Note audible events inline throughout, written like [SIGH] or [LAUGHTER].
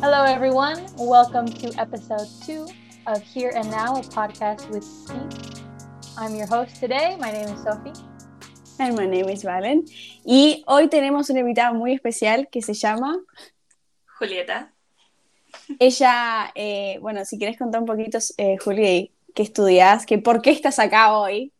Hello, everyone. Welcome to episode two of Here and Now, a podcast with Steve. I'm your host today. My name is Sophie. And my name is Valen. Y hoy tenemos una invitada muy especial que se llama Julieta. Ella, eh, bueno, si quieres contar un poquito, eh, Juli, qué estudias, que por qué estás acá hoy.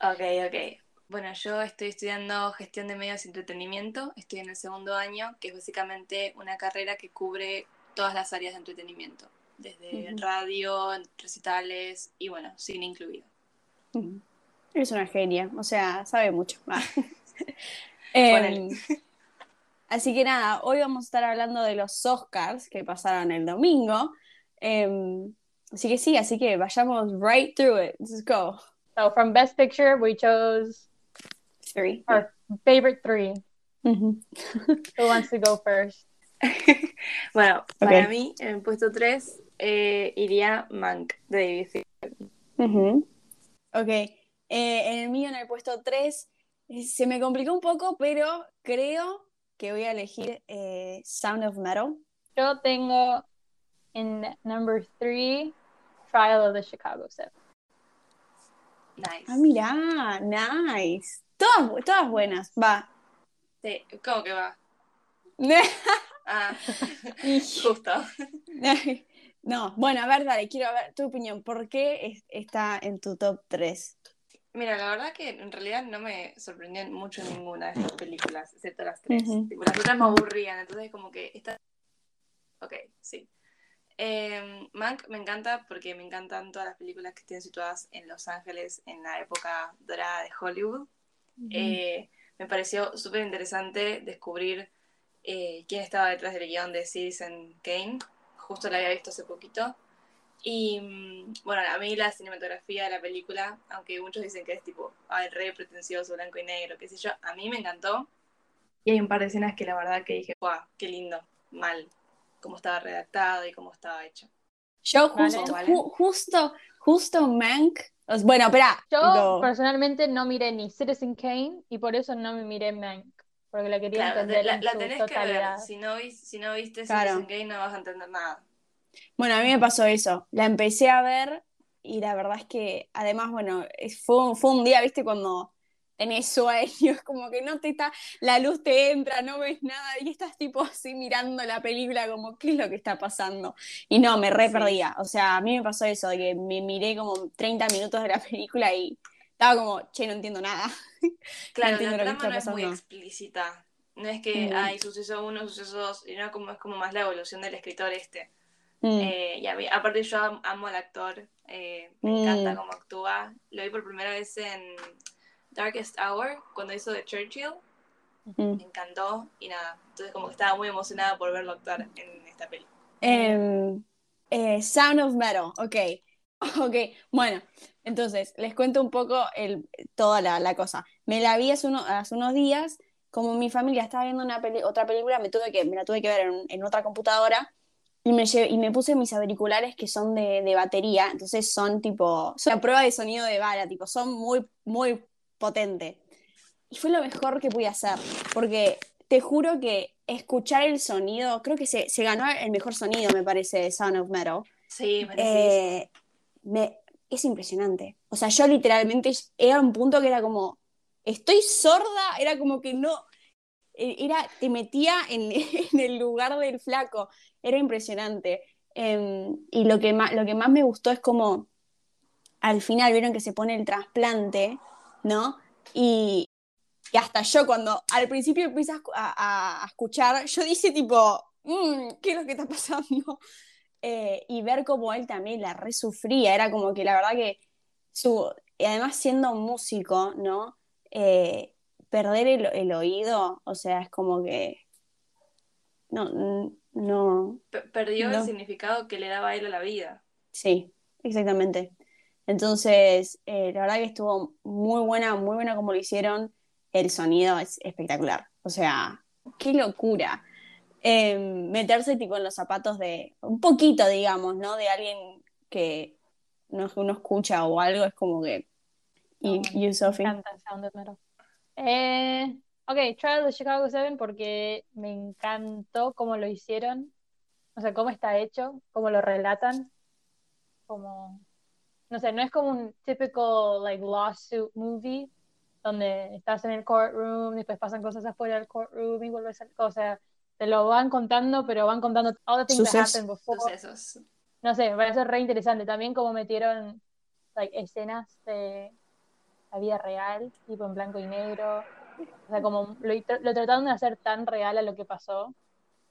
Ok, ok. Bueno, yo estoy estudiando gestión de medios y entretenimiento, estoy en el segundo año, que es básicamente una carrera que cubre todas las áreas de entretenimiento, desde radio, recitales y bueno, cine incluido. Eres una genia, o sea, sabe mucho. Ah. [LAUGHS] Em, así que nada, hoy vamos a estar hablando de los Oscars que pasaron el domingo. Em, así que sí, así que vayamos right through it. Let's go. So, from Best Picture, we chose Three. our favorite three. Ujú. Who wants to go first? [LAUGHS] Bueno, para Ok. mí, en el puesto 3 iría Mank de David Fincher. Ujú. Ok, eh, en el mío, en el puesto 3, se me complicó un poco, pero creo que voy a elegir eh, Sound of Metal. Yo tengo in number three, Trial of the Chicago Seven. Nice. Ah, mirá, nice. Todas, todas buenas, va. Sí, ¿Cómo que va? [LAUGHS] Ah, justo. [LAUGHS] No, bueno, a ver, dale, quiero ver tu opinión. ¿Por qué es- está en tu top 3? Mira, la verdad que en realidad no me sorprendió mucho ninguna de estas películas, excepto las tres. Tipo, las otras me aburrían, entonces como que esta... Ok, sí. Eh, Mank me encanta porque me encantan todas las películas que estén situadas en Los Ángeles en la época dorada de Hollywood. Eh, me pareció súper interesante descubrir eh, quién estaba detrás del guion de Citizen Kane. Justo la había visto hace poquito. Y mm, bueno, a mí la cinematografía de la película, aunque muchos dicen que es tipo, ay, re pretencioso, blanco y negro, qué sé yo, a mí me encantó. Y hay un par de escenas que la verdad que dije, guau, qué lindo, mal, cómo estaba redactado y cómo estaba hecho. Yo justo, Vale. ju- justo, justo Mank. Bueno, espera. Yo personalmente no miré ni Citizen Kane y por eso no me miré Mank, porque la quería Claro, entender la, en la su tenés que totalidad. ver, si no, si no viste Claro. Citizen Kane no vas a entender nada. Bueno, a mí me pasó eso. La empecé a ver y la verdad es que, además, bueno, fue, fue un día, viste, cuando tenés sueño, es [LAUGHS] como que no te está, la luz te entra, no ves nada y estás tipo así mirando la película como, ¿qué es lo que está pasando? Y no, me re Sí. perdía. O sea, a mí me pasó eso, de que me miré como 30 minutos de la película y estaba como, che, no entiendo nada. [LAUGHS] Claro, entiendo la trama no es muy explícita. No es que Mm. hay suceso uno, suceso dos, y no como, es como más la evolución del escritor este. Mm. Eh, y a mí, aparte yo am- amo al actor, eh, me Mm. encanta cómo actúa. Lo vi por primera vez en Darkest Hour, cuando hizo de Churchill, Mm. me encantó y nada. Entonces como que estaba muy emocionada por verlo actuar en esta peli. Em, eh, Sound of Metal, ok. [LAUGHS] Ok, bueno, entonces les cuento un poco el, toda la, la cosa. Me la vi hace, uno- hace unos días, como mi familia estaba viendo una peli- otra película, me, tuve que, me la tuve que ver en, en otra computadora y me, lle- y me puse mis auriculares que son de, de batería, entonces son tipo, son la prueba de sonido de bala, tipo, son muy, muy potentes. Y fue lo mejor que pude hacer, porque te juro que escuchar el sonido, creo que se, se ganó el mejor sonido, me parece, de Sound of Metal. Sí. Eh, me, es impresionante. O sea, yo literalmente era un punto que era como, estoy sorda, era como que no, eh, era, te metía en, [LAUGHS] en el lugar del flaco, era impresionante. Em, y lo que, más, lo que más me gustó es como, al final vieron que se pone el trasplante, ¿no? Y, y hasta yo cuando al principio empiezas a, escuchar, yo dije tipo, "Mm, ¿qué es lo que está pasando? [LAUGHS] Eh, y ver cómo él también la resufría, era como que la verdad que su, y además siendo músico, ¿no? Eh, perder el, el oído, o sea, es como que no, no, Pe- Perdió no. el significado que le daba a él a la vida. sí, exactamente. Entonces, eh, la verdad que estuvo muy buena, muy buena como lo hicieron, el sonido es espectacular, o sea, qué locura. Eh, meterse tipo en los zapatos de, un poquito, digamos, ¿no? De alguien que no, no escucha o algo, es como que... ¿Y you, Sophie? Me encanta Sound of Metal. Eh, ok, Trial of the Chicago 7 porque me encantó cómo lo hicieron. o sea, cómo está hecho, cómo lo relatan, como, no sé, no es como un típico, like, lawsuit movie, donde estás en el courtroom, después pasan cosas afuera del courtroom y vuelves a, o sea, te lo van contando, pero van contando all the things that Sucesos. happened before. Sucesos. No sé, me parece re interesante. También como metieron like, escenas de la vida real, tipo en blanco y negro. O sea, como lo, lo trataron de hacer tan real a lo que pasó.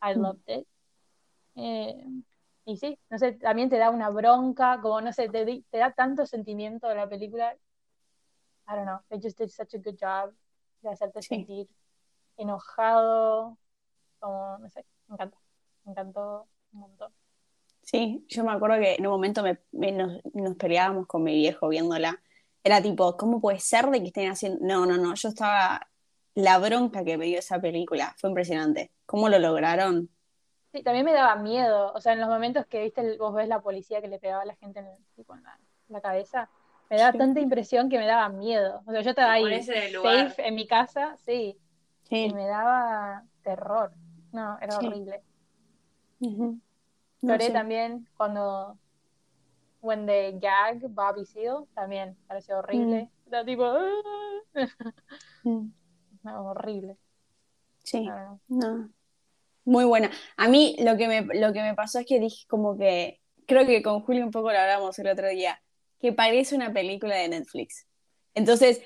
I Mm. loved it. Eh, y sí, no sé, también te da una bronca, como no sé, te, te da tanto sentimiento de la película. I don't know, they just did such a good job de hacerte Sí. sentir enojado, como, no sé, me encanta, me encantó un montón. Sí, yo me acuerdo que en un momento me, me- nos, nos peleábamos con mi viejo viéndola. Era tipo, ¿cómo puede ser de que estén haciendo? No, no, no, yo estaba. La bronca que me dio esa película fue impresionante. ¿Cómo lo lograron? Sí, también me daba miedo, o sea, en los momentos que viste, el- vos ves la policía que le pegaba a la gente en, el- tipo, en la, en la cabeza, me daba Sí. tanta impresión que me daba miedo. O sea, yo estaba ahí, safe en mi casa, sí, Sí. y me daba terror. No, era Sí. horrible. Ujú. No Lloré sé. también cuando, when they gag Bobby Seale, también pareció horrible. Era tipo, "Ah". Mm. [LAUGHS] no, horrible. Sí. No. Muy buena. A mí lo que me, lo que me pasó es que dije como que, creo que con Julio un poco lo hablamos el otro día, que parece una película de Netflix. Entonces,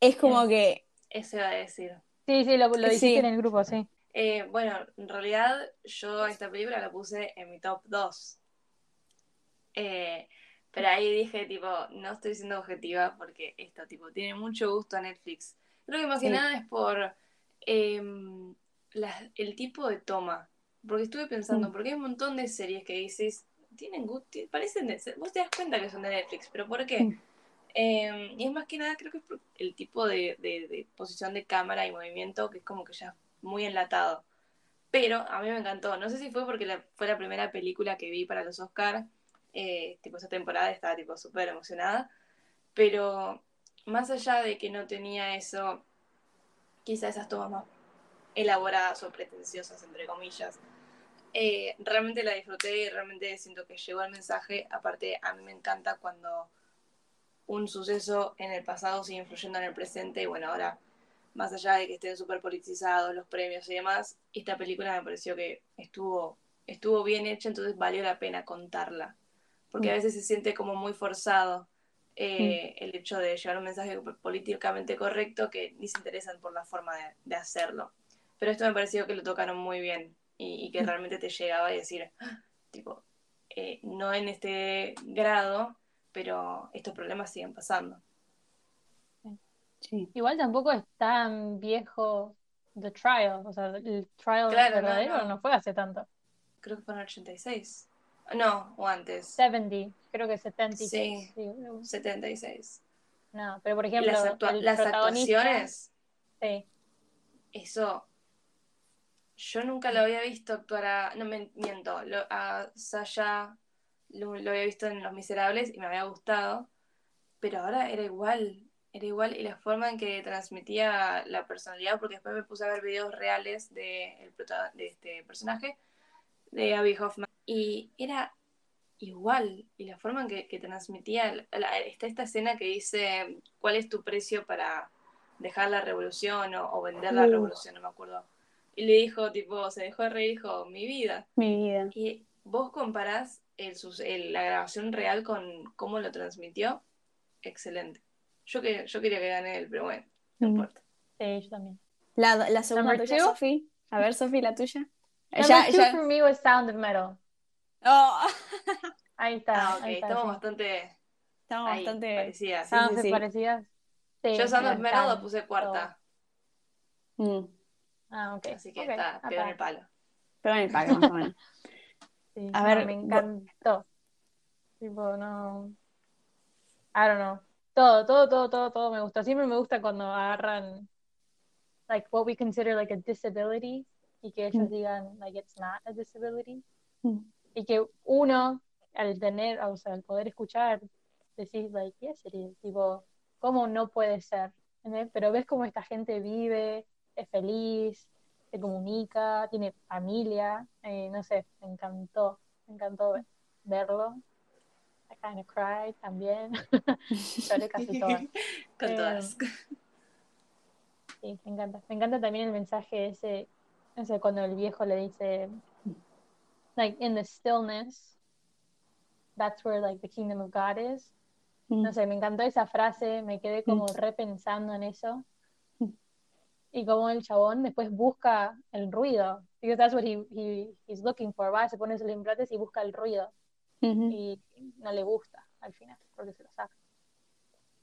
es como Sí. que, Eso iba a decir. Sí, sí, lo, lo dijiste Sí. en el grupo, sí. Eh, bueno, en realidad yo esta película la puse en mi top 2. Eh, pero ahí dije, tipo, no estoy siendo objetiva porque esto, tipo, tiene mucho gusto a Netflix. Creo que más que Sí. nada es por em, la- el tipo de toma. Porque estuve pensando, Mm. porque hay un montón de series que dices, tienen gusto, parecen de, vos te das cuenta que son de Netflix, pero ¿por qué? Mm. Eh, y es más que nada, creo que es por el tipo de, de- de posición de cámara y movimiento que es como que ya es muy enlatado. Pero a mí me encantó. No sé si fue porque la- fue la primera película que vi para los Oscars. Eh, tipo, esa temporada estaba tipo súper emocionada. Pero más allá de que no tenía eso, quizá esas tomas más elaboradas o pretenciosas, entre comillas, eh, realmente la disfruté y realmente siento que llegó el mensaje. Aparte, a mí me encanta cuando un suceso en el pasado sigue influyendo en el presente y bueno, ahora, más allá de que estén súper politizados los premios y demás, esta película me pareció que estuvo, estuvo bien hecha, entonces valió la pena contarla. Porque a Mm. veces se siente como muy forzado eh, el hecho de llevar un mensaje políticamente correcto que ni se interesan por la forma de, de hacerlo. Pero esto me pareció que lo tocaron muy bien y, y que realmente te llegaba a decir, "Ah", tipo, eh, no en este grado, pero estos problemas siguen pasando. sí. Igual tampoco es tan viejo The Trial, o sea, el trial Claro, no, verdadero no. no, fue hace tanto. Creo que fue en el 86. No, o antes. 70, creo que 76. Sí. sí. 76. No, pero por ejemplo, las, actua- el las protagonista, actuaciones, sí, eso. Yo nunca lo había visto actuar a. No me miento. Lo, a Sasha lo, lo había visto en Los Miserables y me había gustado. Pero ahora era igual. Era igual. Y la forma en que transmitía la personalidad, porque después me puse a ver videos reales de, el de este personaje, de Abby Hoffman. Y era igual. Y la forma en que, que transmitía. la- está esta escena que dice: ¿Cuál es tu precio para dejar la revolución o, o vender la revolución? No me acuerdo. Y le dijo, tipo, se dejó de reír dijo: Mi vida. Mi vida. Y vos comparás el, sus- el- la grabación real con cómo lo transmitió. Excelente. Yo, que, yo quería que gane él, pero bueno, no Mm. importa. sí, yo también. La, la segunda Number tuya? Sofi. A ver, Sofi, la tuya. Number Ya, two ya. for me was Sound of Metal. Oh, [LAUGHS] Ahí está, Ah, ok, ahí está, estamos sí. bastante estamos ahí, bastante. parecidas. Sí, Estaban sí, sí. parecidas. Sí, Yo Sound of Metal la puse cuarta, Mm, Ah, ok. así que está, quedó en el palo. pero en el pack, más o menos. [LAUGHS] Sí, A no, ver, me encantó. Tipo, no. I don't know. Todo, todo, todo, todo, todo me gusta. Siempre me gusta cuando agarran, like, what we consider like a disability y que ellos Mm. digan, like, it's not a disability. Mm. Y que uno, al tener, o sea, al poder escuchar, decís, like, yes, it is. Tipo, ¿cómo no puede ser? ¿Entendés? Pero ves cómo esta gente vive, es feliz, se comunica, tiene familia, eh, no sé, me encantó, me encantó verlo. I kind of cried también. [LAUGHS] Lloré casi [LAUGHS] todas. Con Eh, todas. Sí, me encanta. Me encanta también el mensaje ese, no sé, cuando el viejo le dice, like, in the stillness, that's where, like, the kingdom of God is. Mm. No sé, me encantó esa frase, me quedé como repensando en eso. Y como el chabón después busca el ruido, because that's what he, he, he's looking for, va, se pone sus implantes y busca el ruido. Ujú. Y no le gusta al final, porque se lo saca.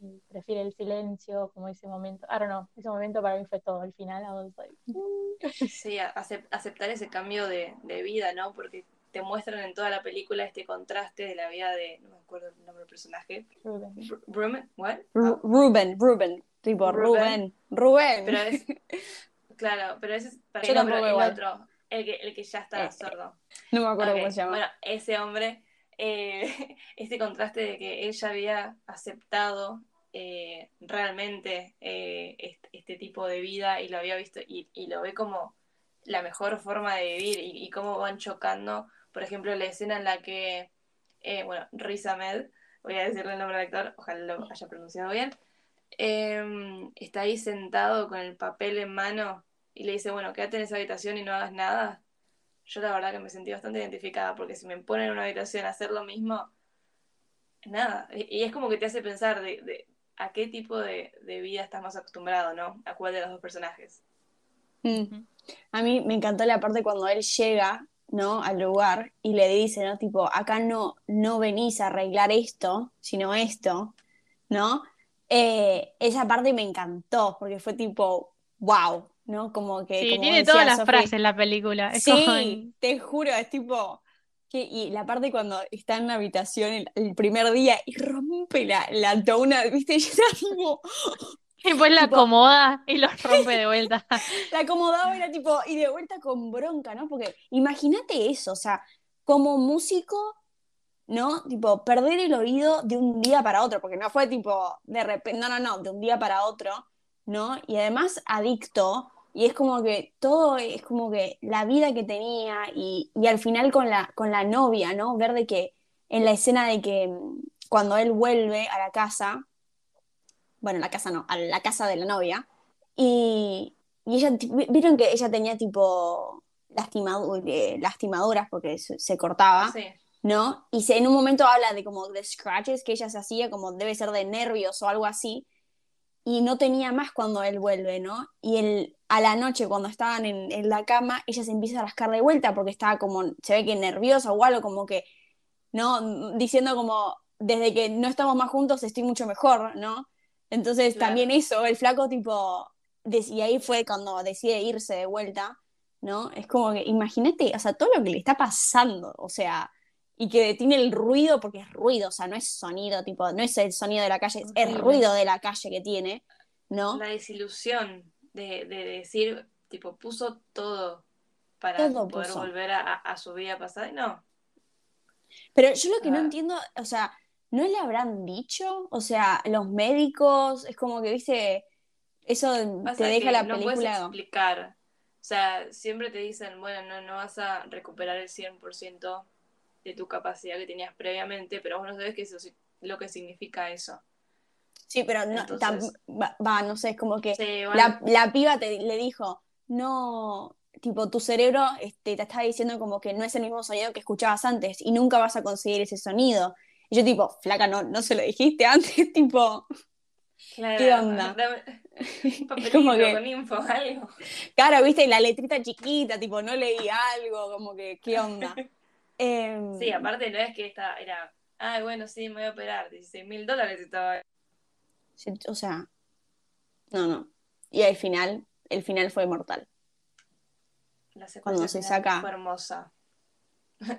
Y prefiere el silencio, como ese momento. I don't know, ese momento para mí fue todo. Al final, I was like, mm. Sí, aceptar ese cambio de, de vida, ¿no? Porque te muestran en toda la película este contraste de la vida de, no me acuerdo el nombre del personaje, Ruben. Ru- Ruben, ¿what? Ru- Ruben, Ruben, tipo Rubén. Rubén. Pero es, [LAUGHS] claro, pero ese es para Yo ejemplo, tampoco el otro, el que, el que ya está Eh, sordo. no me acuerdo cómo se llama. Bueno, ese hombre, eh, [LAUGHS] este contraste de que ella había aceptado eh, realmente eh, este, este tipo de vida y lo había visto y, y lo ve como la mejor forma de vivir y, y cómo van chocando, por ejemplo, la escena en la que, eh, bueno, Riz Ahmed, voy a decirle el nombre del actor, ojalá lo haya pronunciado bien, eh, está ahí sentado con el papel en mano y le dice, bueno, quédate en esa habitación y no hagas nada. Yo la verdad que me sentí bastante identificada porque si me ponen en una habitación a hacer lo mismo, nada. Y, y es como que te hace pensar de, de a qué tipo de, de vida estás más acostumbrado, ¿no? A cuál de los dos personajes. Mm. A mí me encantó la parte cuando él llega, ¿no? Al lugar y le dice, ¿no? Tipo, acá no, no venís a arreglar esto, sino esto, ¿no? Eh, esa parte me encantó porque fue tipo, wow, ¿no? Como que... Sí, como tiene todas las Sofi, frases la película. Es Sí, como- te juro, es tipo... Que, y la parte cuando está en una habitación el, el primer día y rompe la, la dona, ¿viste? [LAUGHS] Y era tipo, Y después la Tipo- acomoda y lo [LAUGHS] rompe de vuelta. [LAUGHS] la acomodaba y era tipo, y de vuelta con bronca, ¿no? Porque imagínate eso, o sea, como músico, ¿no? Tipo, perder el oído de un día para otro, porque no fue tipo, de repente, no, no, no, de un día para otro, ¿no? Y además adicto, y es como que todo es como que la vida que tenía, y, y al final con la, con la novia, ¿no? Ver de que en la escena de que mm, cuando él vuelve a la casa, bueno, la casa no, a la casa de la novia, y, y ella, vieron que ella tenía tipo lastimadu- eh, lastimaduras porque se cortaba, Sí. ¿No? Y se, en un momento habla de como de scratches que ella se hacía, como debe ser de nervios o algo así, y no tenía más cuando él vuelve, ¿no? Y él, a la noche, cuando estaban en, en la cama, ella se empieza a rascar de vuelta porque estaba como, se ve que nerviosa o algo, como que, ¿no? Diciendo como, desde que no estamos más juntos estoy mucho mejor, ¿no? Entonces Claro. también eso, el flaco tipo, y ahí fue cuando decide irse de vuelta, ¿no? Es como que, imagínate, o sea, todo lo que le está pasando, o sea, y que detiene el ruido porque es ruido, o sea, no es sonido, tipo, no es el sonido de la calle, es el ruido de la calle que tiene, ¿no? La desilusión de, de decir, tipo, puso todo para Todo poder puso. volver a, a su vida pasada y no. Pero yo lo que no Ah. entiendo, o sea, ¿no le habrán dicho? O sea, los médicos, es como que, viste, eso Pasa te deja la no puedes película. explicar. O sea, siempre te dicen, bueno, no, no vas a recuperar el 100% de tu capacidad que tenías previamente, pero vos no sabes qué es eso- lo que significa eso. Sí, pero no, Entonces- tam- va, va, no sé, es como que Sí, bueno, la, la piba te, le dijo, no, tipo, tu cerebro este, te está diciendo como que no es el mismo sonido que escuchabas antes y nunca vas a conseguir ese sonido. Y yo tipo, flaca, no, no se lo dijiste antes, [LAUGHS] tipo, claro, ¿qué onda? un [LAUGHS] papelito como que- con info, algo. claro, viste, la letrita chiquita, tipo, no leí algo, como que, ¿qué onda? [LAUGHS] Em, Sí, aparte no es que esta era, ay, bueno, sí, me voy a operar, 16 mil dólares estaba. o sea, no, no. Y al final, el final fue mortal. La secuencia Cuando se saca- Fue hermosa.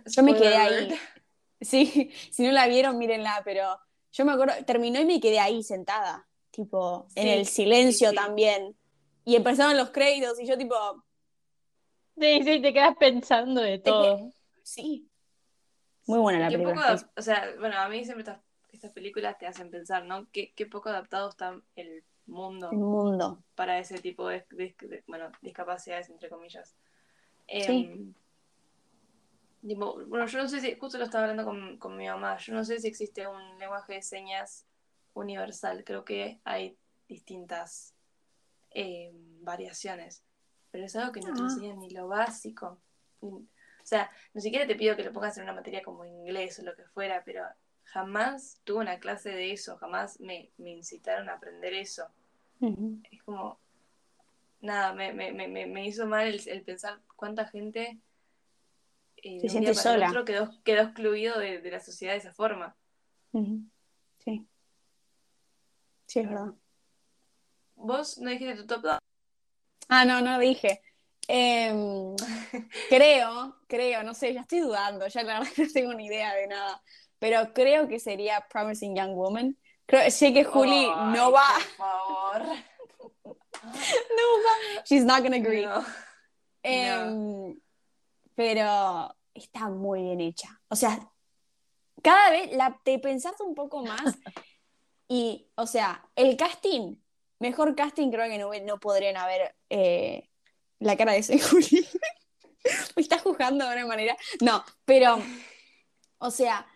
Yo me quedé ahí. [LAUGHS] Sí, si no la vieron, mírenla, pero yo me acuerdo, terminó y me quedé ahí sentada, tipo, en el silencio sí, sí. también. Y empezaron los créditos y yo tipo, Sí, sí, te quedas pensando de todo. sí. Muy buena la Qué película. poco o sea, bueno, a mí siempre estas, estas películas te hacen pensar, ¿no? Qué, qué poco adaptado está el mundo El mundo. para ese tipo de, de- de- bueno, discapacidades, entre comillas. Sí. Em, tipo, bueno, yo no sé si, justo lo estaba hablando con, con mi mamá, yo no sé si existe un lenguaje de señas universal, creo que hay distintas em, variaciones, pero es algo que no te Ah. enseñan ni lo básico. Ni- sea, ni siquiera te pido que lo pongas en una materia como inglés o lo que fuera, pero jamás tuve una clase de eso, jamás me, me incitaron a aprender eso es como, nada, me, me, me, me- me hizo mal el, el pensar cuánta gente eh, un siente sola. otro quedó, quedó excluido de, de la sociedad de esa forma. Sí. Sí, es verdad. Vos no dijiste tu top 2. Ah, no, no dije. Em, [LAUGHS] creo, creo, no sé, ya estoy dudando, ya la verdad que [LAUGHS] no tengo ni idea de nada, pero creo que sería Promising Young Woman. Creo, sé que Juli [LAUGHS] no va, Por favor. she's not gonna agree. No. Em, pero está muy bien hecha. O sea, cada vez la, te pensás un poco más y, o sea, el casting, mejor casting creo que no, no podrían haber eh, la cara de ese [LAUGHS] Juli. Me está juzgando de una manera. No, pero, o sea,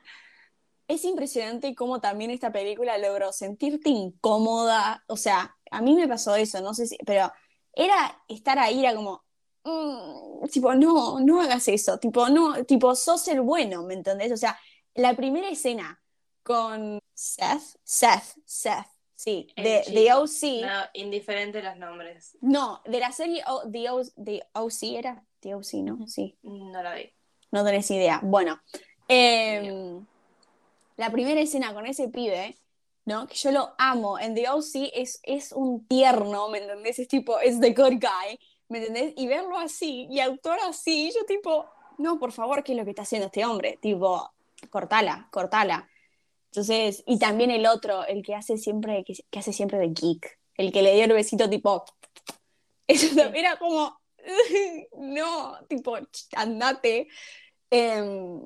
es impresionante cómo también esta película logró sentirte incómoda. O sea, a mí me pasó eso, no sé si, pero era estar ahí, era como, mm, tipo, no, no hagas eso, tipo, no, tipo, sos el bueno, ¿me entendés? O sea, la primera escena con Seth, Seth, Seth, sí, de, de OC, No, indiferente los nombres. no, de la serie O- The, O- OC era, The OC, ¿no? Sí. No la vi. No tenés idea. Bueno, em, la primera escena con ese pibe, ¿no? Que yo lo amo. En The OC es, es un tierno, ¿me entendés? Es tipo, es the good guy, ¿me entendés? Y verlo así y actuar así, yo tipo, no, por favor, ¿qué es lo que está haciendo este hombre? Tipo, cortala, cortala. Entonces, y también el otro, el que hace siempre, que, que hace siempre de geek, el que le dio el besito tipo, [LAUGHS] eso también era como, [LAUGHS] no, tipo, andate. Em,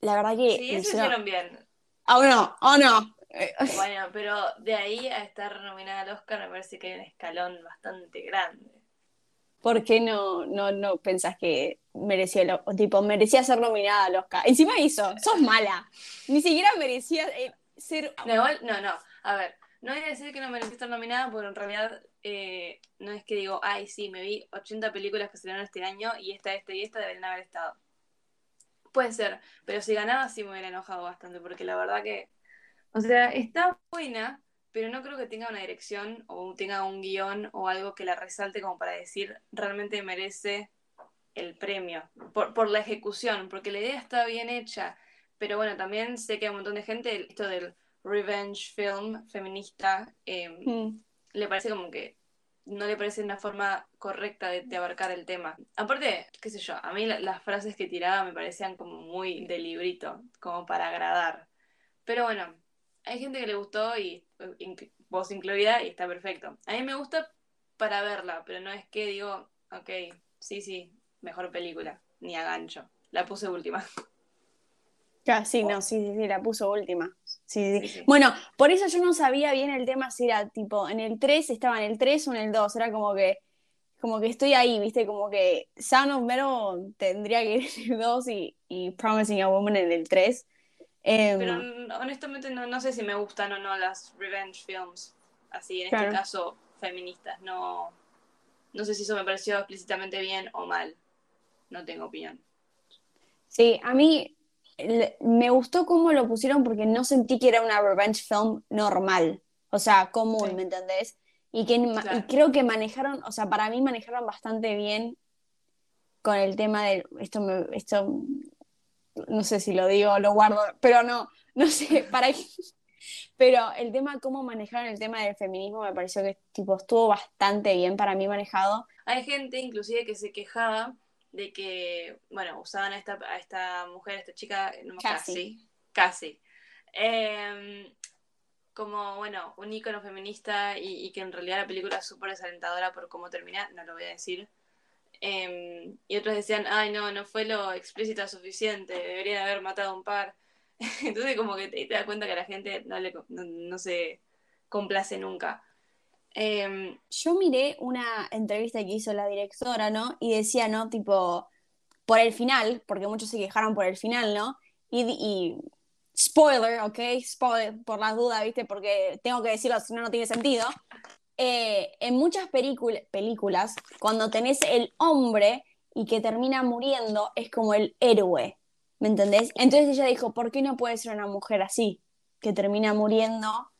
la verdad que... Sí, eso hicieron- bien. Oh no, oh no. Eh, Bueno, pero de ahí a estar nominada al Oscar me parece que hay un escalón bastante grande. ¿Por qué no, no, no pensás que merecía, el- o tipo, merecía ser nominada al Oscar? Encima hizo, sos mala. Ni siquiera merecía eh, ser... No, no, no. A ver, no voy a decir que no merecí estar nominada, porque en realidad eh, no es que digo, ay, sí, me vi 80 películas que salieron este año y esta, esta y esta deberían haber estado. Puede ser, pero si ganaba sí me hubiera enojado bastante, porque la verdad que, o sea, está buena, pero no creo que tenga una dirección o tenga un guion o algo que la resalte como para decir realmente merece el premio por, por la ejecución, porque la idea está bien hecha, pero bueno, también sé que hay un montón de gente, esto del revenge film feminista, eh, Mm, le parece como que no le parece una forma correcta de, de abarcar el tema. Aparte, qué sé yo, a mí la- las frases que tiraba me parecían como muy de librito, como para agradar. Pero bueno, hay gente que le gustó y inc- vos incluida y está perfecto. A mí me gusta para verla, pero no es que digo, ok, sí, sí, mejor película, ni a gancho. La puse última. ya, sí, no, sí, sí, sí, la puso última. Sí, sí. Sí, sí. Bueno, por eso yo no sabía bien el tema si era tipo, en el 3 estaba en el 3 o en el 2, era como que, como que estoy ahí, viste, como que Sound of Metal tendría que ir en el 2 y, y Promising a Woman en el 3. Em, Pero mm, honestamente no, no sé si me gustan o no las revenge films, así en Claro. este caso feministas. No, no sé si eso me pareció explícitamente bien o mal. No tengo opinión. Sí, a mí me gustó cómo lo pusieron porque no sentí que era una revenge film normal, o sea, común, Sí. ¿me entendés? Y, que, Claro. y creo que manejaron, o sea, para mí manejaron bastante bien con el tema de esto, me- esto no sé si lo digo o lo guardo, pero no, no sé, [LAUGHS] para qué. Pero el tema, cómo manejaron el tema del feminismo me pareció que tipo, estuvo bastante bien para mí manejado. Hay gente inclusive que se quejaba de que, bueno, usaban a esta, a esta mujer, a esta chica, no Cassie. casi, casi, em, como, bueno, un ícono feminista y, y que en realidad la película es súper desalentadora por cómo termina, no lo voy a decir. Em, y otros decían, ay, no, no fue lo explícita suficiente, deberían haber matado un par. [LAUGHS] Entonces como que te, das cuenta que a la gente no, le, no se complace nunca. Em, Yo miré una entrevista que hizo la directora, ¿no? Y decía, ¿no? Tipo, por el final, porque muchos se quejaron por el final, ¿no? Y, y spoiler, ¿ok? Spoiler, por las dudas, ¿viste? Porque tengo que decirlo, si no, no tiene sentido. Eh, en muchas película- películas, cuando tenés el hombre y que termina muriendo, es como el héroe, ¿me entendés? Entonces ella dijo, ¿por qué no puede ser una mujer así? Que termina muriendo,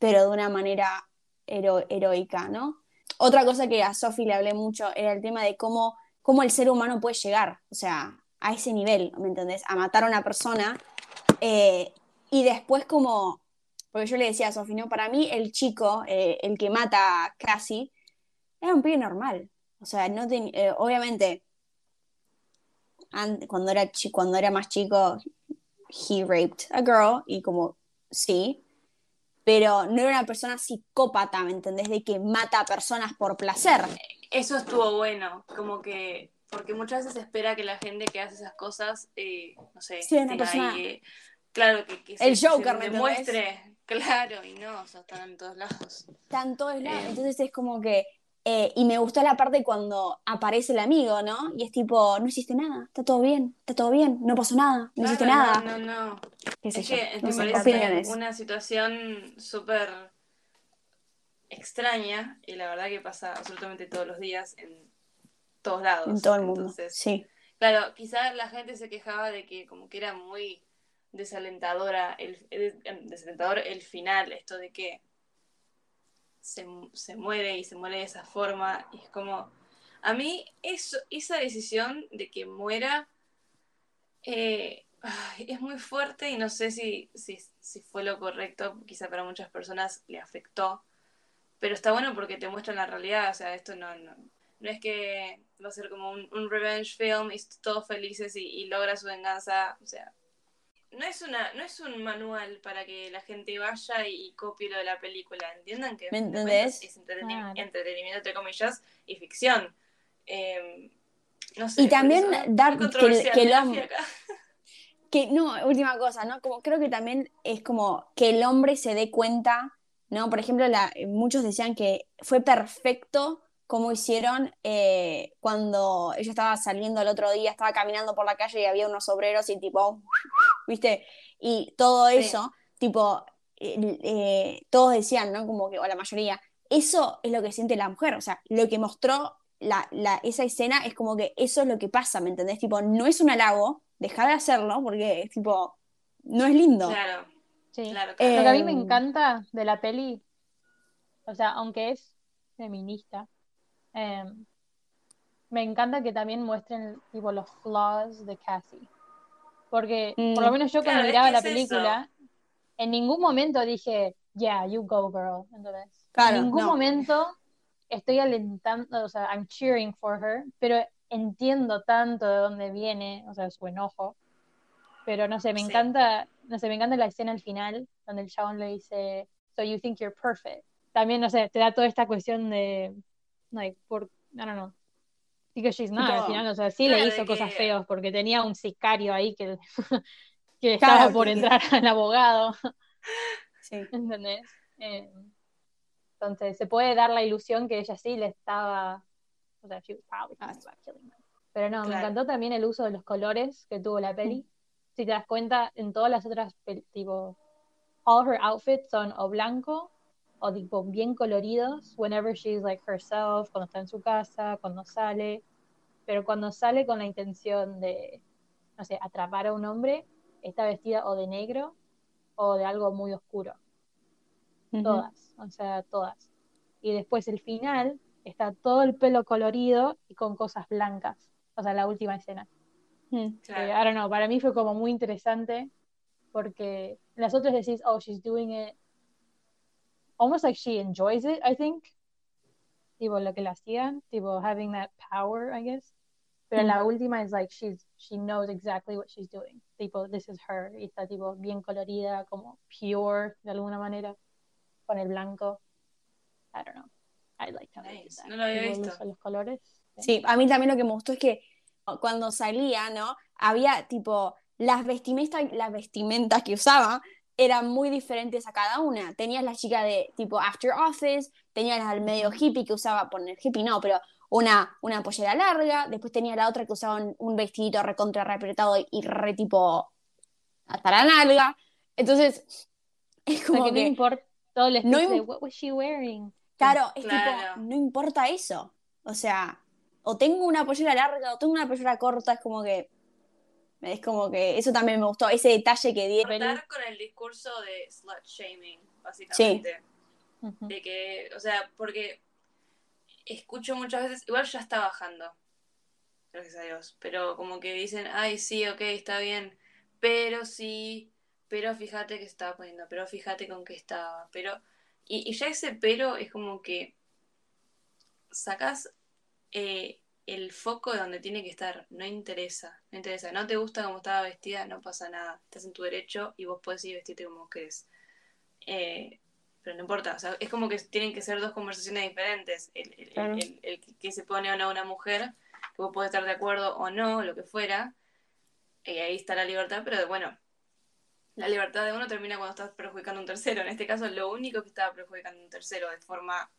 pero de una manera hero- heroica, ¿no? Otra cosa que a Sophie le hablé mucho era el tema de cómo, cómo el ser humano puede llegar, o sea, a ese nivel, ¿me entendés? A matar a una persona eh, y después como, porque yo le decía a Sophie, ¿no? Para mí el chico, eh, el que mata a Cassie, era un pibe normal, o sea, no ten- eh, obviamente, an- cuando era, cuando era más chico, he raped a girl, y como, sí, pero no era una persona psicópata, ¿me entendés? De que mata a personas por placer. eso estuvo bueno, como que, porque muchas veces se espera que la gente que hace esas cosas, eh, no sé, Sí, una persona- ahí, eh, claro, que, que El se, Joker, claro, y no, o sea, están en todos lados. Está en todos lados. Eh. Entonces es como que. eh, y me gustó la parte cuando aparece el amigo, ¿no? Y es tipo, no hiciste nada, está todo bien, está todo bien, no pasó nada, no hiciste nada. No, no, no. ¿Qué Es yo? que No me parece una situación súper extraña y la verdad que pasa absolutamente todos los días en todos lados. En todo el mundo. Entonces, Sí. Claro, quizás la gente se quejaba de que como que era muy desalentadora el, el- desalentador el final, esto de que se, se muere y se muere de esa forma y es como a mí eso, esa decisión de que muera eh, es muy fuerte y no sé si, si, si fue lo correcto, quizá para muchas personas le afectó, pero está bueno porque te muestran la realidad, o sea, esto no, no, no es que va a ser como un, un revenge film y todos felices y, y logra su venganza, o sea, no es una no es un manual para que la gente vaya y, y copie lo de la película, entiendan que es entreteni- Claro. entretenimiento entre comillas y ficción. Eh, no sé, Y también eso, dar que que. [LAUGHS] Que, no, última cosa, ¿no? Como creo que también es como que el hombre se dé cuenta, ¿no? Por ejemplo, la, muchos decían que fue perfecto como hicieron eh, cuando ella estaba saliendo el otro día, estaba caminando por la calle y había unos obreros y tipo, [LAUGHS] ¿viste? Y todo Sí. eso, tipo, eh, eh, todos decían, ¿no? Como que, o la mayoría, eso es lo que siente la mujer, o sea, lo que mostró la, la- esa escena es como que eso es lo que pasa, ¿me entendés? Tipo, no es un halago, deja de hacerlo porque es tipo, no es lindo. Claro, Sí. claro, Lo que a mí me Em, encanta de la peli, o sea, aunque es feminista, em, me encanta que también muestren tipo los flaws de Cassie. Porque por lo Mm. menos yo cuando Claro, miraba la eso. película, en ningún momento dije, yeah, you go girl. Claro, en ningún no. momento estoy alentando, o sea, I'm cheering for her, pero entiendo tanto de dónde viene, o sea, su enojo. Pero no sé, me Sí. encanta, no sé, me encanta la escena al final, donde el chabón le dice, so you think you're perfect. También, no sé, te da toda esta cuestión de, like, por, I don't know, because she's not, Tipo, al final, o sea, sí claro, le hizo cosas que- feas, porque tenía un sicario ahí que, [LAUGHS] que Claro, estaba por que- entrar al abogado. [LAUGHS] Sí. [LAUGHS] ¿Entendés? Eh, entonces se puede dar la ilusión que ella sí le estaba, o sea, she was probably about killing. Pero no, me Claro. encantó también el uso de los colores que tuvo la peli. Si te das cuenta, en todas las otras, tipo, all her outfits son o blanco o tipo bien coloridos, whenever she's like herself, cuando está en su casa, cuando sale. Pero cuando sale con la intención de, no sé, atrapar a un hombre, está vestida o de negro o de algo muy oscuro todas, o sea, todas. Y después el final está todo el pelo colorido y con cosas blancas, o sea, la última escena. Mm. Claro. Eh, I don't know, para mí fue como muy interesante porque las otras decís, oh, she's doing it almost like she enjoys it, I think. Tipo, lo que la hacían, tipo, having that power, I guess. Pero en la última es like she's, she knows exactly what she's doing. Tipo, this is her. Y está tipo bien colorida, como pure de alguna manera, con el blanco. I don't know. I like how Nice. that. No lo había Tipo, visto. los colores. Sí, a mí también lo que me gustó es que cuando salía, ¿no? Había tipo las vestimentas, las vestimentas que usaba eran muy diferentes a cada una. Tenías la chica de tipo After Office, tenías la del medio hippie que usaba, poner hippie no, pero una, una pollera larga, después tenía la otra que usaba un, un vestidito recontra re apretado y re tipo hasta la nalga. Entonces, [LAUGHS] es O sea, como que no importa todo el No de what was she wearing. claro, es Claro. tipo, no importa eso. O sea, o tengo una pollera larga o tengo una pollera corta, es como que, es como que, eso también me gustó, ese detalle que dieron. Cortar con el discurso de slut shaming, básicamente. Ujú. De que, o sea, porque escucho muchas veces, igual ya está bajando, gracias a Dios, pero como que dicen, ay, sí, ok, está bien, pero sí, pero fíjate que estaba poniendo, pero fíjate con qué estaba, pero... Y, y ya ese pero es como que sacas eh, el foco de donde tiene que estar, no interesa, no interesa, no te gusta cómo estaba vestida, no pasa nada, estás en tu derecho y vos podés ir vestirte como querés. Eh, pero no importa, o sea, es como que tienen que ser dos conversaciones diferentes, el, el- Claro. el- el que- que se pone o no una mujer, que vos podés estar de acuerdo o no, lo que fuera, y ahí está la libertad, pero bueno, la libertad de uno termina cuando estás perjudicando a un tercero, en este caso lo único que estaba perjudicando a un tercero de forma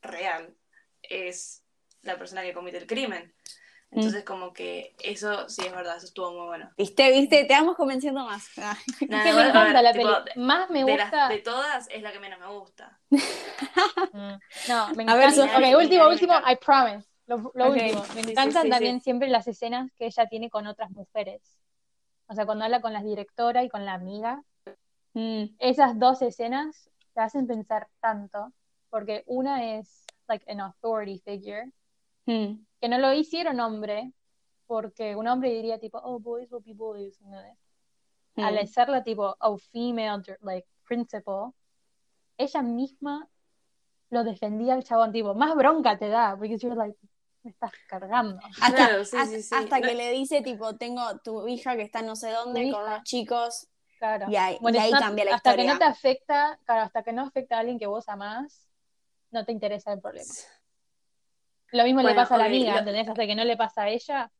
real es la persona que comete el crimen. Entonces como que eso sí es verdad, eso estuvo muy bueno. ¿Viste? ¿Viste? Te vamos convenciendo más. [LAUGHS] Ah. Es Nada, que me encanta ver, la peli. Más me de, gusta. las, de todas es la que menos me gusta. [LAUGHS] Mm. No, me A ver, encanta. Ok, último, encanta. último, I promise. Lo, lo Ok. último. Me Sí, sí, encantan sí, también sí. siempre las escenas que ella tiene con otras mujeres. O sea, cuando habla con la directora y con la amiga. Mm, Esas dos escenas te hacen pensar tanto. Porque una es like an authority figure. Mm, Que no lo hicieron hombre. Porque un hombre diría tipo, oh, boys will be boys. ¿entendés? mm. al hacerla tipo oh female like principal ella misma lo defendía al chabón tipo más bronca te da porque you're like me estás cargando Hasta, Claro, sí, hasta, sí, sí. hasta No- que le dice, tipo, tengo tu hija que está no sé dónde con los chicos. claro Y ahí, y it's ahí not- cambia la hasta historia. que no te afecta claro hasta que no afecta a alguien que vos amás no te interesa el problema lo mismo le pasa a la amiga lo- ¿entendés? hasta que no le pasa a ella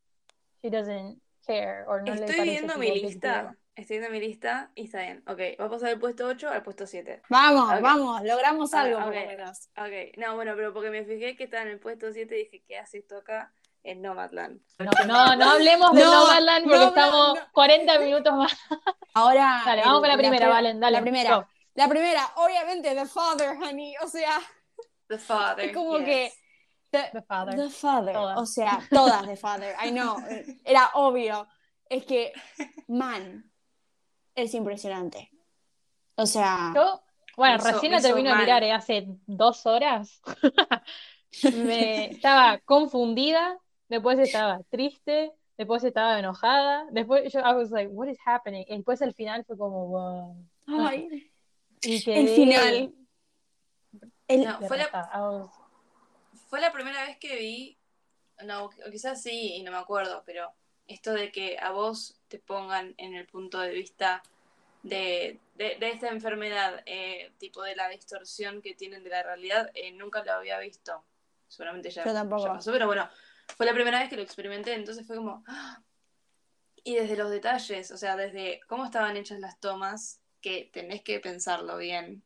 she doesn't care o no Estoy viendo mi lista. Estoy viendo mi lista y está bien. Ok, va a pasar del puesto 8 al puesto 7. Vamos, vamos, logramos algo ok. por lo menos. Ok, no, bueno, pero porque me fijé que está en el puesto 7 y dije, ¿qué hace esto acá? En Nomadland. no, no, no hablemos de No, Nomadland porque no, estamos no. 40 minutos más Ahora. [LAUGHS] Dale, vamos con la primera, Valen, dale, La primera. go. La primera, obviamente, The Father, honey. O sea, The Father. [LAUGHS] es como yes. que. The, The Father. The Father. Todas. O sea, todas The [LAUGHS] Father. I know. Era obvio. Es que, man, es impresionante. O sea, Yo, bueno, hizo- recién la termino de mirar eh, hace dos horas. [LAUGHS] me estaba confundida, después estaba triste, después estaba enojada, después yo I was like, what is happening? Y después al final fue como, wow. ay, Y el quedé final. El, No, fue la. I was- fue la primera vez que vi, no, quizás sí, y no me acuerdo, pero esto de que a vos te pongan en el punto de vista de, de, de esta enfermedad, eh, tipo de la distorsión que tienen de la realidad, eh, nunca lo había visto. Seguramente ya, ya pasó, pero bueno, fue la primera vez que lo experimenté, entonces fue como... ¡ah! Y desde los detalles, o sea, desde cómo estaban hechas las tomas, que tenés que pensarlo bien.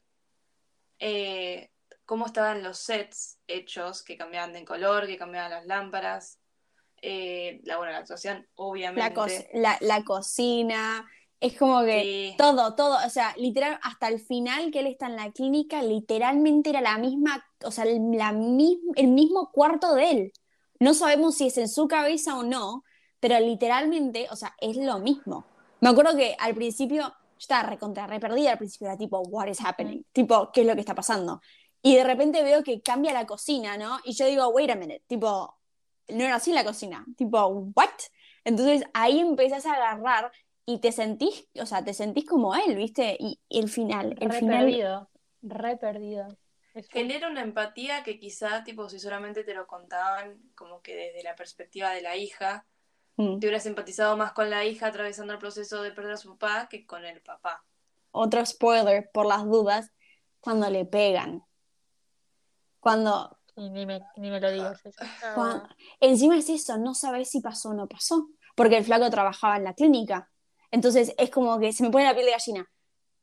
Eh, cómo estaban los sets hechos, que cambiaban de color, que cambiaban las lámparas. Eh, la buena la actuación, obviamente. la, co- la, la cocina. Es como que Sí. todo, todo. O sea, literal, hasta el final que él está en la clínica, literalmente era la misma, o sea, el, la el mismo cuarto de él. No sabemos si es en su cabeza o no, pero literalmente, o sea, es lo mismo. Me acuerdo que al principio yo estaba recontra re perdida, al principio era tipo, what is happening? Tipo, ¿qué es lo que está pasando? Y de repente veo que cambia la cocina, ¿no? Y yo digo, wait a minute, tipo, no era así la cocina, tipo, what? Entonces ahí empezás a agarrar y te sentís, o sea, te sentís como él, ¿viste? Y, y el final, el re final, perdido, re perdido. Es Genera una empatía que quizá, tipo, si solamente te lo contaban como que desde la perspectiva de la hija, Mm. te hubieras empatizado más con la hija atravesando el proceso de perder a su papá que con el papá. otro spoiler por las dudas, cuando le pegan. Cuando, y ni me, ni me lo digas eso. cuando- encima es eso, no sabes si pasó o no pasó, porque el flaco trabajaba en la clínica. Entonces es como que se me pone la piel de gallina.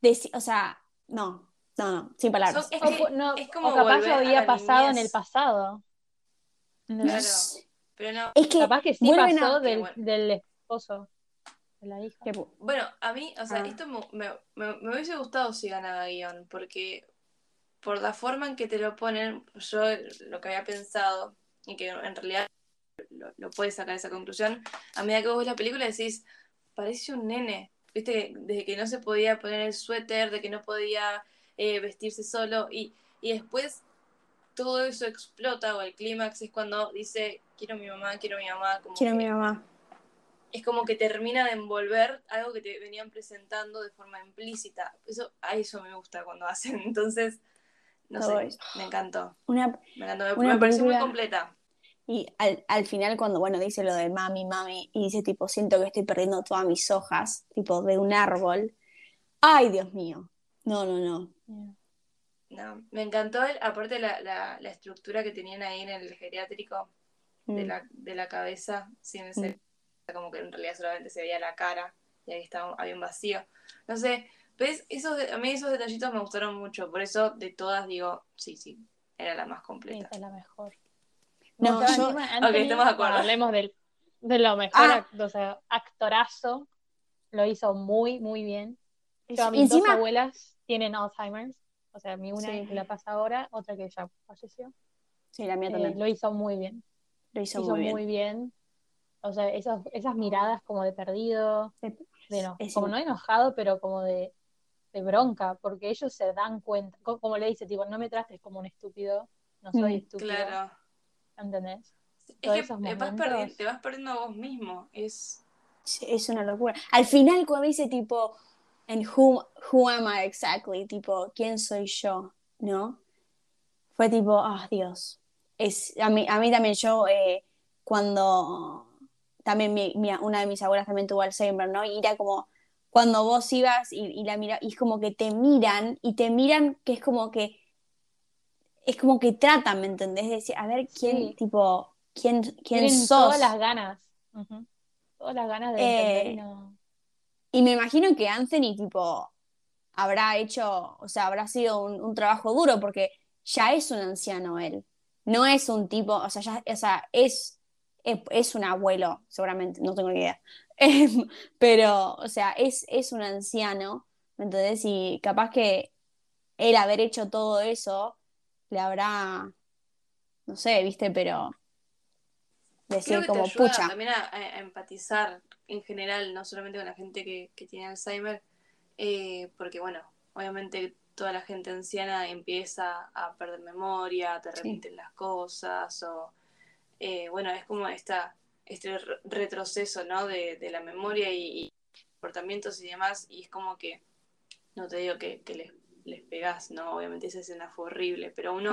deci- o sea, no, no, no, sin palabras. Es O, que pu- no, es como o capaz a había pasado en el pasado. No Claro. Pero no, Es que Capaz que sí pasó a... del, bueno. del esposo de la hija. Bueno, a mí, o sea, Ah. esto me- me- me hubiese gustado si ganaba guion, porque por la forma en que te lo ponen, yo lo que había pensado, y que en realidad lo, lo puedes sacar esa conclusión, a medida que vos ves la película decís, parece un nene, viste, desde que no se podía poner el suéter, de que no podía eh, vestirse solo, y, y después todo eso explota, o el clímax es cuando dice, quiero mi mamá, quiero mi mamá, como Quiero a mi mamá. es como que termina de envolver algo que te venían presentando de forma implícita. Eso, a eso me gusta cuando hacen. [LAUGHS] Entonces, no sé, me encantó. Una, Me encantó. Me, Una me pareció muy completa. Y al, al final cuando, bueno, dice lo de mami, mami, y dice tipo, siento que estoy perdiendo todas mis hojas, tipo, de un árbol. Ay, Dios mío. No, no, no. No, me encantó, el- aparte la, la, la estructura que tenían ahí en el geriátrico de Mm. la, de la cabeza, sin el cerebro, como que en realidad solamente se veía la cara y ahí estaba, había un vacío. No sé, ¿ves? Esos, de- a mí esos detallitos me gustaron mucho, por eso de todas digo, sí, sí, era la más completa. esa es la mejor. No, gustaba yo- Anthony, estamos de acuerdo. hablemos del, de lo mejor, Ah. act- o sea, actorazo. Lo hizo muy, muy bien. Yo, mis dos abuelas tienen Alzheimer's. O sea, mi una Sí. que la pasa ahora, otra que ya falleció. sí, la mía Eh, también. lo hizo muy bien. Lo hizo, hizo muy bien. O sea, esas, esas miradas como de perdido, de no, Es como no enojado, pero como de, de bronca, porque ellos se dan cuenta, co- como le dice, tipo, no me trates como un estúpido, no soy Mm, estúpido, Claro. ¿entendés? Es Todos que esos te vas, te perdiendo a vos mismo. Es. Es una locura. Al final cuando dice tipo, and who, who am I exactly? Tipo, ¿quién soy yo? ¿No? Fue tipo, ah, Dios. Es, a mí, a mí también yo, eh, cuando también mi- mi- una de mis abuelas también tuvo Alzheimer, ¿no? Y era como, cuando vos ibas y, y la mira, y es como que te miran, y te miran que es como que, es como que tratan, ¿me entendés? De decir, a ver quién, Sí. tipo, quién, quién Tienen sos. todas las ganas. Todas las ganas de entender Eh, y no. Y me imagino que Anthony, tipo, habrá hecho, o sea, habrá sido un, un trabajo duro porque ya es un anciano él. No es un tipo, o sea, ya, o sea, es, es, es un abuelo, seguramente, no tengo ni idea. [LAUGHS] Pero, o sea, es, es un anciano, ¿me entendés? Y capaz que él haber hecho todo eso le habrá, no sé, viste, pero Creo decir que te como, ayuda pucha. también a, a empatizar en general, no solamente con la gente que, que tiene Alzheimer, eh, porque bueno, obviamente toda la gente anciana empieza a perder memoria, te Sí. repiten las cosas, o eh, bueno, es como esta, este re- retroceso, ¿no? De, de la memoria y, y comportamientos y demás, y es como que, no te digo que, que les, les pegás, ¿no? Obviamente esa escena fue horrible, pero uno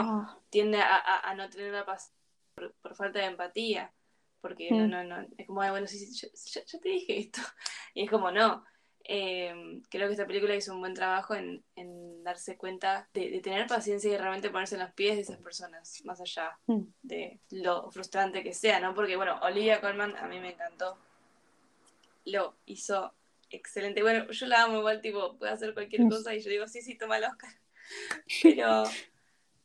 tiende a, a- a no tener la paz por, por falta de empatía, porque no, Mm. no, no, es como, "Ay, bueno, sí, sí, yo, yo- yo te dije esto, [LAUGHS] y es como, no, Eh, creo que esta película hizo un buen trabajo en, en darse cuenta de, de tener paciencia y realmente ponerse en los pies de esas personas, más allá mm. de lo frustrante que sea, ¿no? Porque, bueno, Olivia Colman a mí me encantó, lo hizo excelente, bueno, yo la amo igual, tipo, puede hacer cualquier Mm. cosa y yo digo, sí, sí, toma el Oscar, [LAUGHS] pero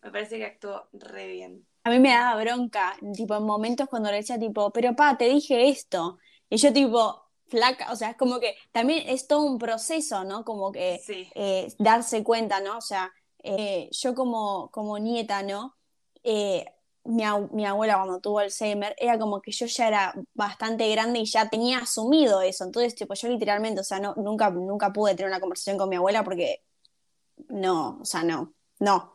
me parece que actuó re bien. A mí me daba bronca, tipo, en momentos cuando le decía, tipo, pero pa, te dije esto. Y yo, tipo, flaca, o sea, es como que también es todo un proceso, ¿no? Como que Sí. eh, darse cuenta, ¿no? O sea, eh, yo como, como nieta, ¿no? Eh, mi, mi abuela cuando tuvo Alzheimer, era como que yo ya era bastante grande y ya tenía asumido eso. Entonces, tipo, yo literalmente, o sea, no, nunca, nunca pude tener una conversación con mi abuela porque no, o sea, no, no.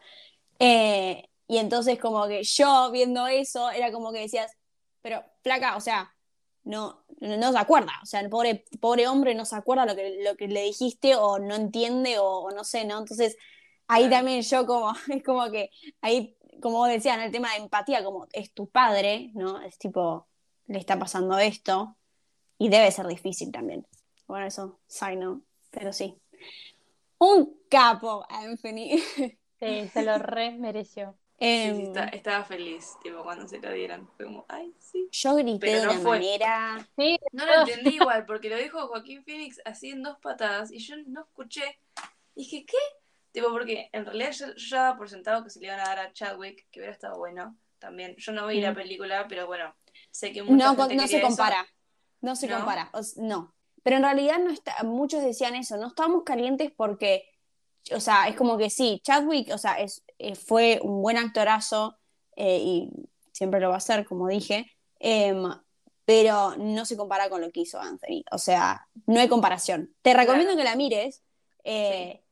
Y entonces como que yo viendo eso, era como que decías, pero flaca, o sea, no, no, no se acuerda, o sea, el pobre, pobre hombre no se acuerda lo que, lo que le dijiste o no entiende o, o no sé, ¿no? Entonces ahí también yo como, [LAUGHS] es como que ahí, como en el tema de empatía, como es tu padre, ¿no? Es tipo, le está pasando esto y debe ser difícil también. Bueno, eso, side note, pero sí. Un capo, Anthony. [LAUGHS] Sí, se lo re mereció. Sí, Em, sí, está- estaba feliz, tipo, cuando se lo dieron. Fue como, ay, sí. Yo grité Pero de no una fue. manera. Sí, No lo entendí igual, porque lo dijo Joaquín Phoenix así en dos patadas y yo no escuché Y dije, ¿qué? Tipo, porque en realidad yo, yo daba por sentado que se le iban a dar a Chadwick, que hubiera estado bueno también. Yo no vi la Mm. película, pero bueno, sé que mucha No, gente no se eso. compara. No se ¿No? compara. O no. Pero en realidad no está, muchos decían eso, no estábamos calientes porque, o sea, es como que sí, Chadwick, o sea, es, eh, fue un buen actorazo eh, y siempre lo va a ser, como dije, em, pero no se compara con lo que hizo Anthony. O sea, no hay comparación. Te recomiendo que la mires. eh,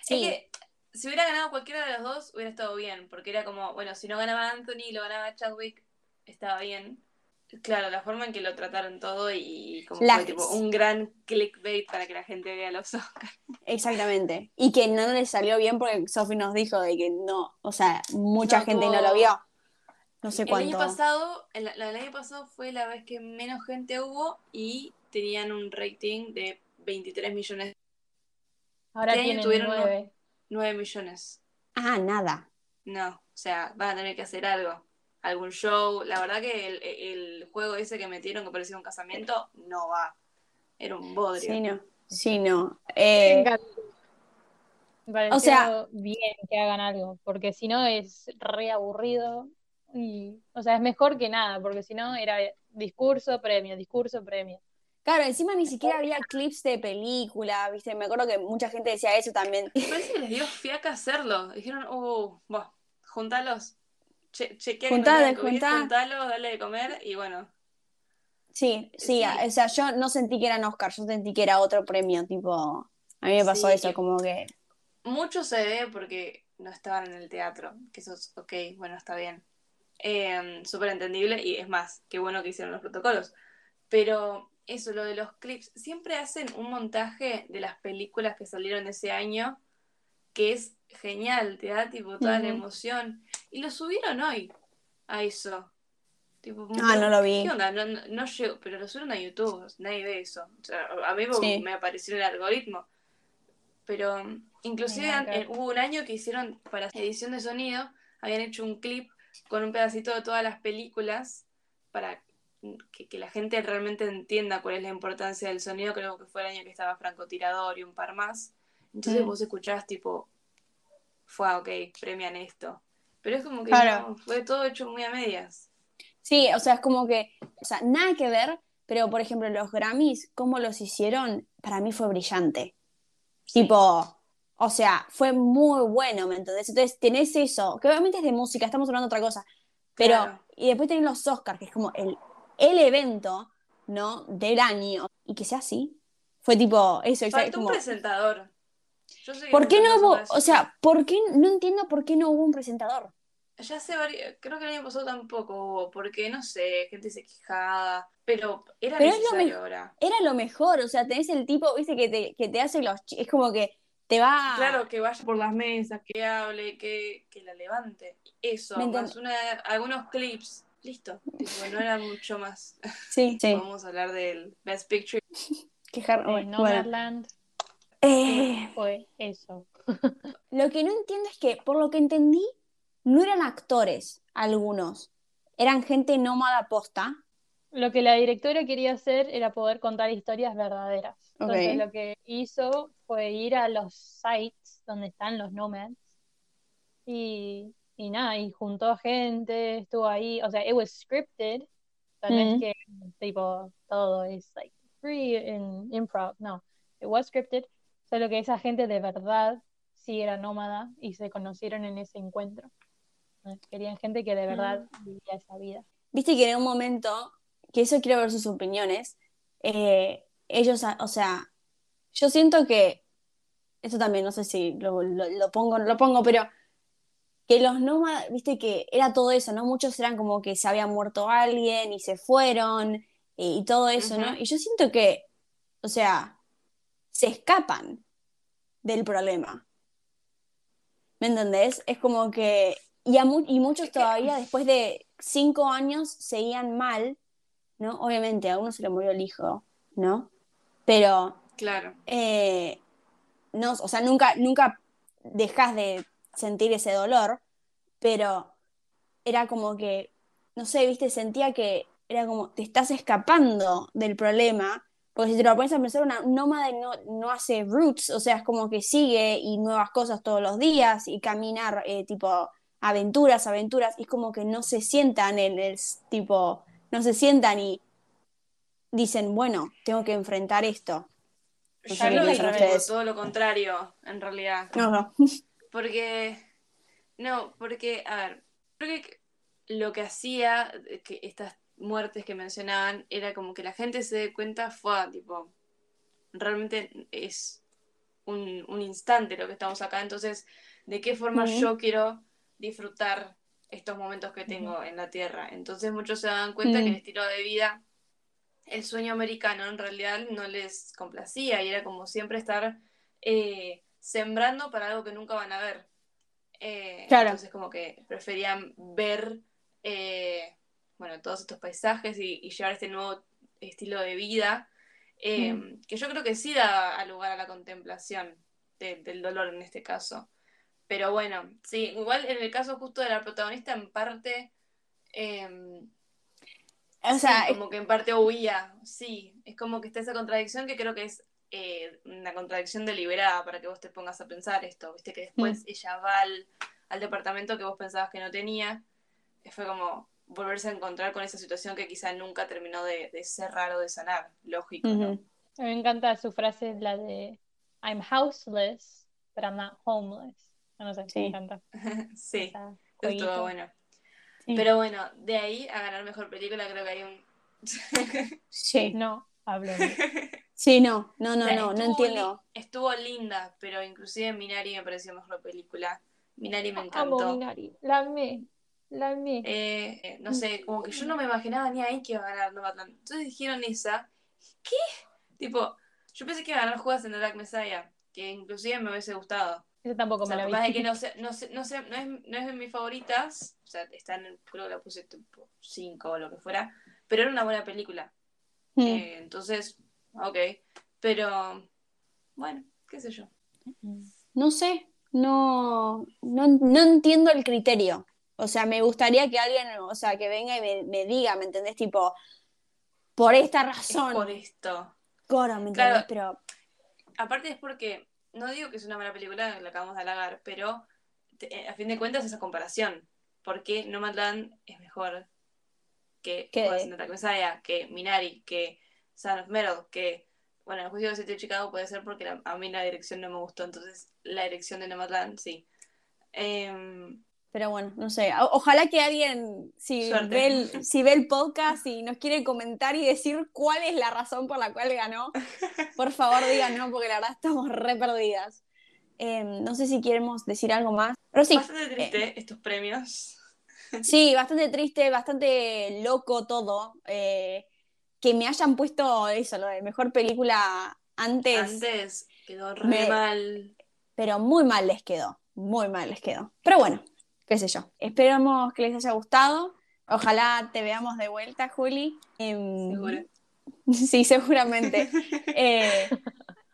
Es sí. que si hubiera ganado cualquiera de los dos, hubiera estado bien, porque era como, bueno, si no ganaba Anthony y lo ganaba Chadwick, estaba bien. Claro, la forma en que lo trataron todo y como La- fue tipo un gran clickbait para que la gente vea los Oscars. Exactamente. Y que no le salió bien porque Sophie nos dijo de que no, o sea, mucha No gente no lo vio. No sé El cuánto. año pasado, el, el año pasado fue la vez que menos gente hubo y tenían un rating de 23 millones, Ahora ¿Qué año tienen tuvieron nueve. 9 millones. Ah, nada. No, o sea, van a tener que hacer algo. Algún show. La verdad que el, el juego ese que metieron que parecía un casamiento no va. Era un bodrio. Sí, no. Sí, no. Eh, o sea- bien que hagan algo, porque si no es re aburrido. Y, o sea, es mejor que nada, porque si no era discurso, premio, discurso, premio. claro, encima ni siquiera había clips de película, ¿viste? Me acuerdo que mucha gente decía eso también. Parece que les dio fiaca hacerlo. Dijeron, oh, bueno, juntalos. Che, chequea que no juntá. juntalos, dale de comer y bueno. Sí, sí, Sí. o sea, yo no sentí que eran Oscar, yo sentí que era otro premio, tipo, a mí me pasó Sí, eso, como que, Mucho se ve porque no estaban en el teatro, que eso es ok, bueno, está bien. Eh, Súper entendible y es más, qué bueno que hicieron los protocolos. Pero eso, lo de los clips, siempre hacen un montaje de las películas que salieron ese año que es genial, te da tipo toda la emoción. Y lo subieron hoy a eso. Tipo, Ah, no lo vi. ¿Qué onda? No, no, pero lo subieron a YouTube, nadie ve eso. O sea, a mí Sí. me apareció en el algoritmo. Pero um, inclusive hubo un año que hicieron para edición de sonido, habían hecho un clip con un pedacito de todas las películas para que, que la gente realmente entienda cuál es la importancia del sonido. Creo que fue el año que estaba Francotirador y un par más. Entonces Mm. vos escuchabas tipo, fue ok, premian esto. Pero es como que Claro. no, fue todo hecho muy a medias. sí, o sea, es como que, o sea, nada que ver, pero por ejemplo, los Grammys, cómo los hicieron, para mí fue brillante. Tipo, o sea, fue muy bueno, ¿me entendés? Entonces tenés eso, que obviamente es de música, estamos hablando de otra cosa, pero, Claro. y después tenés los Oscars, que es como el, el evento, ¿no? Del año, y que sea así. Fue tipo, eso, exacto, Faltó un como, presentador. Yo ¿por qué no hubo, o sea, por qué, no entiendo por qué no hubo un presentador? Ya hace varios, creo que el año pasado tampoco hubo, porque no sé, gente se quejaba, pero era Pero es lo necesario mejor. ahora. Era lo mejor, o sea, tenés el tipo, viste, que te, que te hace los, es como que te va... Claro, que vaya por las mesas, que hable, que, que la levante. Eso, ¿Me más una, algunos clips. Listo, tipo, no era mucho más. [LAUGHS] Sí, sí, Vamos a hablar del Best Picture. [LAUGHS] quejar, Eh, bueno, bueno. Nomadland Eh, fue eso. [LAUGHS] Lo que no entiendo es que, por lo que entendí, no eran actores algunos, eran gente nómada posta. Lo que la directora quería hacer era poder contar historias verdaderas. Entonces lo que hizo fue ir a los sites donde están los nomads y, y nada, y juntó a gente, estuvo ahí, o sea, it was scripted, no Mm. que tipo todo es like free in improv, no, it was scripted, solo que esa gente de verdad sí era nómada y se conocieron en ese encuentro. Querían gente que de verdad vivía esa vida. Viste que en un momento, que eso quiero ver sus opiniones, eh, ellos, a- o sea, yo siento que, esto también no sé si lo, lo- lo pongo o no lo pongo, pero que los nómadas, viste que era todo eso, ¿no? Muchos eran como que se había muerto alguien y se fueron y, y todo eso, ¿no? Y yo siento que, o sea, se escapan del problema. ¿Me entendés? Es como que, y, a mu- y muchos todavía después de cinco años seguían mal, ¿no? Obviamente a uno se le murió el hijo, ¿no? Pero Claro. eh, no, o sea, nunca, nunca dejas de sentir ese dolor, pero era como que, no sé, viste, sentía que era como te estás escapando del problema Porque si te lo pones a pensar, una nómada no, no hace roots, o sea, es como que sigue y nuevas cosas todos los días y caminar eh, tipo aventuras, aventuras, y es como que no se sientan en el tipo, no se sientan y dicen, bueno, tengo que enfrentar esto. No qué lo digo todo lo contrario, en realidad. No, no. [LAUGHS] Porque, no, porque, a ver, creo que lo que hacía que estas muertes que mencionaban era como que la gente se dé cuenta, fue tipo, realmente es un, un instante lo que estamos acá, entonces, ¿de qué forma yo quiero disfrutar estos momentos que tengo en la Tierra? Entonces muchos se dan cuenta que el Mm. estilo de vida, el sueño americano en realidad no les complacía y era como siempre estar eh, sembrando para algo que nunca van a ver. Eh, Claro. Entonces como que preferían ver, eh, bueno, todos estos paisajes y, y llevar este nuevo estilo de vida, eh, Mm. que yo creo que sí da lugar a la contemplación de- del dolor en este caso. Pero bueno, sí, igual en el caso justo de la protagonista, en parte, eh, O sea, sí, como que en parte huía, sí, es como que está esa contradicción que creo que es eh, una contradicción deliberada para que vos te pongas a pensar esto, viste que después ella va al, al departamento que vos pensabas que no tenía, fue como volverse a encontrar con esa situación que quizá nunca terminó de, de cerrar o de sanar, lógico. A mí me encanta su frase, la de I'm houseless, but I'm not homeless. No sé, Sí. me encanta. [LAUGHS] sí, estuvo bueno. Sí. Pero bueno, de ahí a ganar mejor película creo que hay un... [LAUGHS] Sí. No, hablo. [LAUGHS] Sí, no, no, O no, sea, no, no entiendo. li- estuvo linda, pero inclusive Minari me pareció mejor película. Minari me Amo encantó. Minari, la amé, la amé. Eh, eh, no sé, como que yo no me imaginaba ni ahí que iba a ganar Nomadland. Entonces dijeron esa. ¿Qué? Tipo, yo pensé que iba a ganar Judas en The Dark Messiah, que inclusive me hubiese gustado. Esa tampoco O sea, me la por más de vi. que no sé, no sé, no sé, no es, no es de mis favoritas, o sea, están, en- creo que la puse tipo 5 o lo que fuera, pero era una buena película. Mm. Eh, entonces, ok. Pero, bueno, qué sé yo. No sé, no, no, no entiendo el criterio. O sea, me gustaría que alguien, o sea, que venga y me, me diga, ¿me entendés? Tipo, por esta Es razón, por esto. Coro, ¿me Claro. entendés? Pero Aparte es porque, no digo que es una mala película, la acabamos de halagar, pero te- eh, a fin de cuentas esa comparación. Porque Nomadland es mejor que Messiah, que Minari, que Son of Metal, que, bueno, el juicio de Siete de Chicago puede ser porque la- a mí la dirección no me gustó, entonces la dirección de Nomadland sí. Em, Pero bueno, no sé. O- ojalá que alguien, si Suerte. ve, el, [LAUGHS] si ve el podcast y nos quiere comentar y decir cuál es la razón por la cual ganó, [LAUGHS] por favor díganos, porque la verdad estamos re perdidas. Eh, no sé si queremos decir algo más. Pero sí, bastante triste estos premios. [LAUGHS] sí, bastante triste, bastante loco todo. Eh, que me hayan puesto eso, lo de mejor película antes, Antes quedó re me- mal. pero muy mal les quedó. Muy mal les quedó. Pero bueno, qué sé yo. Esperamos que les haya gustado. Ojalá te veamos de vuelta, Juli. Em, Seguro. [LAUGHS] Sí, seguramente. [LAUGHS] Eh,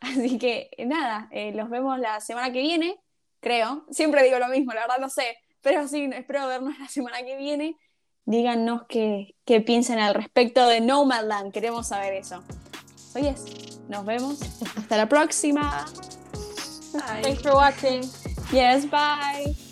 así que nada, eh, los vemos la semana que viene, creo. Siempre digo lo mismo, la verdad no sé, pero sí, espero vernos la semana que viene. Díganos qué, qué piensan al respecto de Nomadland, queremos saber eso. Oye, nos vemos. Hasta la próxima. Ay. Thanks for watching. Yes, bye.